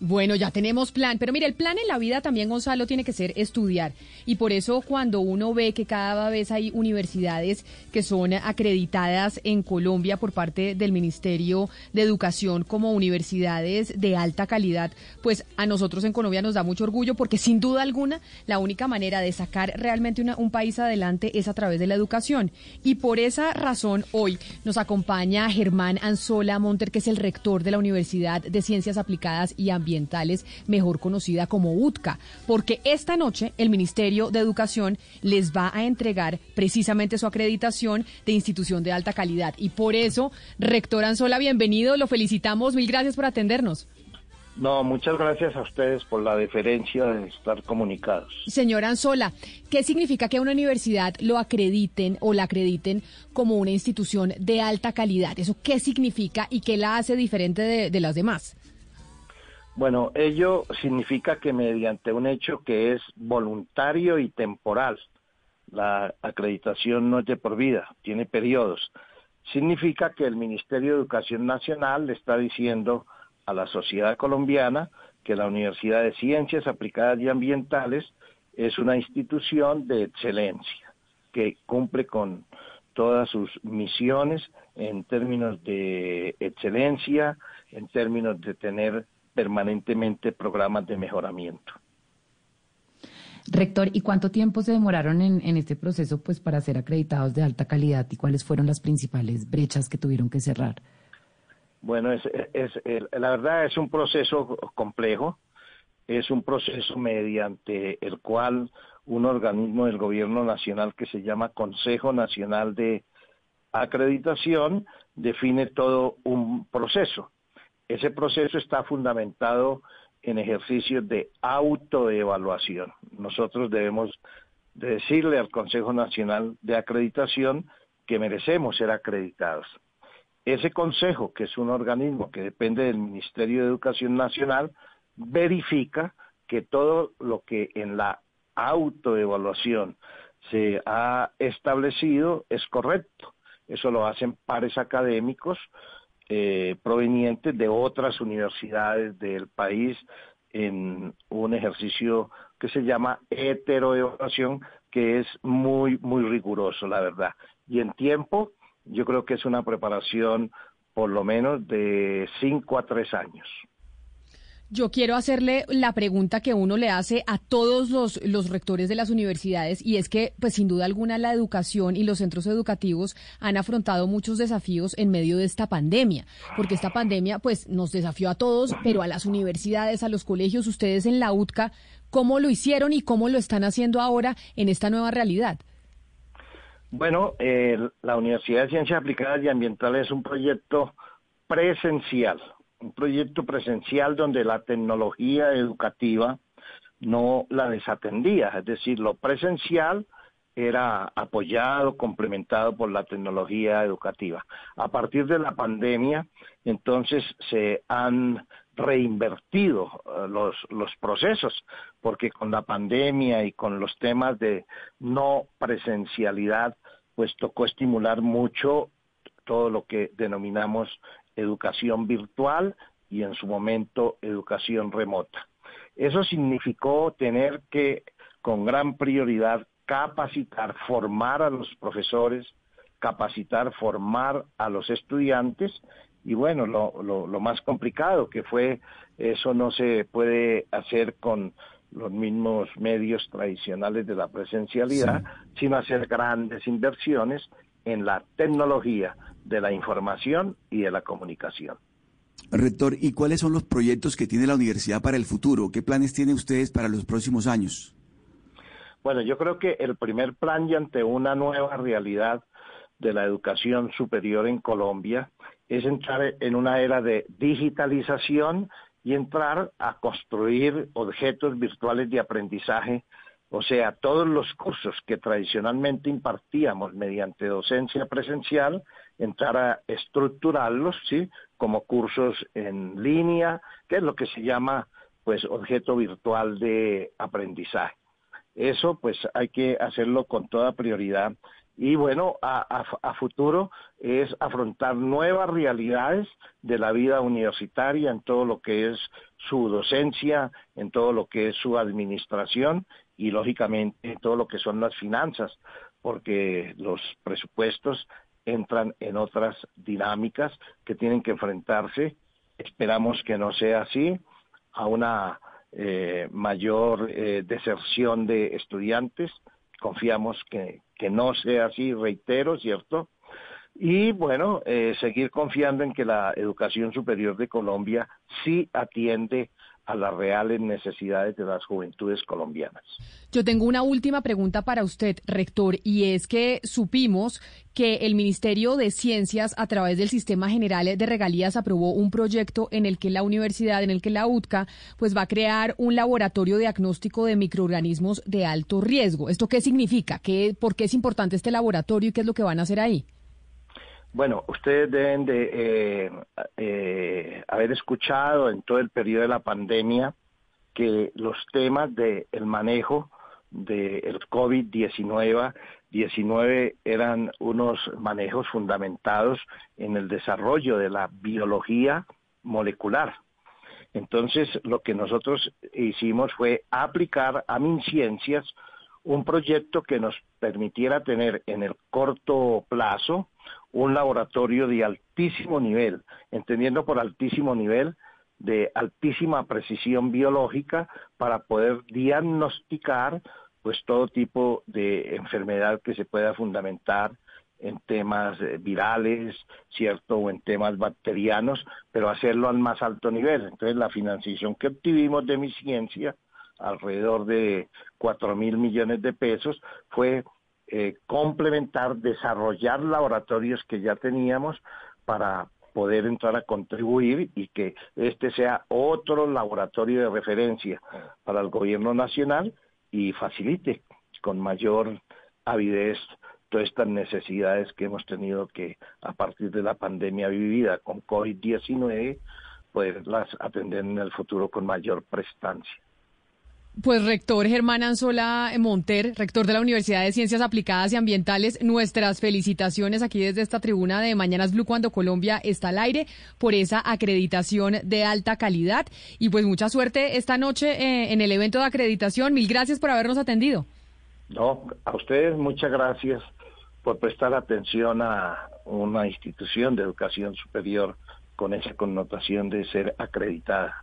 Bueno, ya tenemos plan, pero mire, el plan en la vida también, Gonzalo, tiene que ser estudiar. Y por eso cuando uno ve que cada vez hay universidades que son acreditadas en Colombia por parte del Ministerio de Educación como universidades de alta calidad, pues a nosotros en Colombia nos da mucho orgullo porque sin duda alguna la única manera de sacar realmente un país adelante es a través de la educación. Y por esa razón hoy nos acompaña Germán Anzola Monter, que es el rector de la Universidad de Ciencias Aplicadas y Ambientales ambientales, mejor conocida como UTCA, porque esta noche el Ministerio de Educación les va a entregar precisamente su acreditación de institución de alta calidad. Y por eso, rector Anzola, bienvenido, lo felicitamos, mil gracias por atendernos. No, muchas gracias a ustedes por la deferencia de estar comunicados. Señora Anzola, ¿qué significa que una universidad lo acrediten o la acrediten como una institución de alta calidad? ¿Eso qué significa y qué la hace diferente de, de las demás? Bueno, ello significa que mediante un hecho que es voluntario y temporal, la acreditación no es de por vida, tiene periodos. Significa que el Ministerio de Educación Nacional le está diciendo a la sociedad colombiana que la Universidad de Ciencias Aplicadas y Ambientales es una institución de excelencia, que cumple con todas sus misiones en términos de excelencia, en términos de tener permanentemente programas de mejoramiento. Rector, ¿y cuánto tiempo se demoraron en, este proceso pues para ser acreditados de alta calidad y cuáles fueron las principales brechas que tuvieron que cerrar? Bueno, es, la verdad es un proceso complejo, es un proceso mediante el cual un organismo del gobierno nacional que se llama Consejo Nacional de Acreditación define todo un proceso. Ese proceso está fundamentado en ejercicios de autoevaluación. Nosotros debemos decirle al Consejo Nacional de Acreditación que merecemos ser acreditados. Ese consejo, que es un organismo que depende del Ministerio de Educación Nacional, verifica que todo lo que en la autoevaluación se ha establecido es correcto. Eso lo hacen pares académicos eh, provenientes de otras universidades del país en un ejercicio que se llama heteroevaluación, que es muy, muy riguroso, la verdad. Y en tiempo, yo creo que es una preparación por lo menos de cinco a tres años. Yo quiero hacerle la pregunta que uno le hace a todos los, los, rectores de las universidades y es que, pues sin duda alguna, la educación y los centros educativos han afrontado muchos desafíos en medio de esta pandemia, porque esta pandemia, pues, nos desafió a todos, pero a las universidades, a los colegios, ustedes en la UTCA, ¿cómo lo hicieron y cómo lo están haciendo ahora en esta nueva realidad? Bueno, la Universidad de Ciencias Aplicadas y Ambientales es un proyecto presencial un proyecto presencial donde la tecnología educativa no la desatendía, es decir, lo presencial era apoyado, complementado por la tecnología educativa. A partir de la pandemia, entonces se han reinvertido eh, los, los procesos, porque con la pandemia y con los temas de no presencialidad, pues tocó estimular mucho todo lo que denominamos educación virtual y en su momento educación remota. Eso significó tener que, con gran prioridad, capacitar, formar a los profesores, capacitar, formar a los estudiantes y bueno, lo, lo, más complicado que fue, eso no se puede hacer con los mismos medios tradicionales de la presencialidad, sino hacer grandes inversiones en la tecnología de la información y de la comunicación. Rector, ¿y cuáles son los proyectos que tiene la universidad para el futuro? ¿Qué planes tienen ustedes para los próximos años? Bueno, yo creo que el primer plan y ante una nueva realidad de la educación superior en Colombia es entrar en una era de digitalización y entrar a construir objetos virtuales de aprendizaje o sea, todos los cursos que tradicionalmente impartíamos mediante docencia presencial, entrar a estructurarlos, ¿sí? Como cursos en línea, que es lo que se llama, pues, objeto virtual de aprendizaje. Eso, pues, hay que hacerlo con toda prioridad y bueno, a, a, futuro es afrontar nuevas realidades de la vida universitaria en todo lo que es su docencia, en todo lo que es su administración y lógicamente en todo lo que son las finanzas, porque los presupuestos entran en otras dinámicas que tienen que enfrentarse. Esperamos que no sea así, a una eh, mayor eh, deserción de estudiantes. Confiamos que, que no sea así, reitero, ¿cierto? Y bueno, eh, seguir confiando en que la educación superior de Colombia sí atiende a las reales necesidades de las juventudes colombianas. Yo tengo una última pregunta para usted, rector, y es que supimos que el Ministerio de Ciencias, a través del Sistema General de Regalías, aprobó un proyecto en el que la universidad, en el que la UTCA, pues va a crear un laboratorio diagnóstico de microorganismos de alto riesgo. ¿Esto qué significa? ¿Qué, ¿Por qué es importante este laboratorio y qué es lo que van a hacer ahí? Bueno, ustedes deben de eh, eh, haber escuchado en todo el periodo de la pandemia que los temas del manejo del COVID-19 19 eran unos manejos fundamentados en el desarrollo de la biología molecular. Entonces, lo que nosotros hicimos fue aplicar a MinCiencias un proyecto que nos permitiera tener en el corto plazo un laboratorio de altísimo nivel, entendiendo por altísimo nivel de altísima precisión biológica para poder diagnosticar pues todo tipo de enfermedad que se pueda fundamentar en temas eh, virales, ¿cierto? O en temas bacterianos, pero hacerlo al más alto nivel. Entonces, la financiación que obtuvimos de mi ciencia, alrededor de cuatro mil millones de pesos, fue eh, complementar, desarrollar laboratorios que ya teníamos para poder entrar a contribuir y que este sea otro laboratorio de referencia para el gobierno nacional y facilite con mayor avidez todas estas necesidades que hemos tenido que a partir de la pandemia vivida con COVID-19 poderlas atender en el futuro con mayor prestancia. Pues rector Germán Anzola Monter, rector de la Universidad de Ciencias Aplicadas y Ambientales, nuestras felicitaciones aquí desde esta tribuna de Mañanas Blue cuando Colombia está al aire por esa acreditación de alta calidad y pues mucha suerte esta noche eh, en el evento de acreditación. Mil gracias por habernos atendido. No, a ustedes muchas gracias por prestar atención a una institución de educación superior con esa connotación de ser acreditada.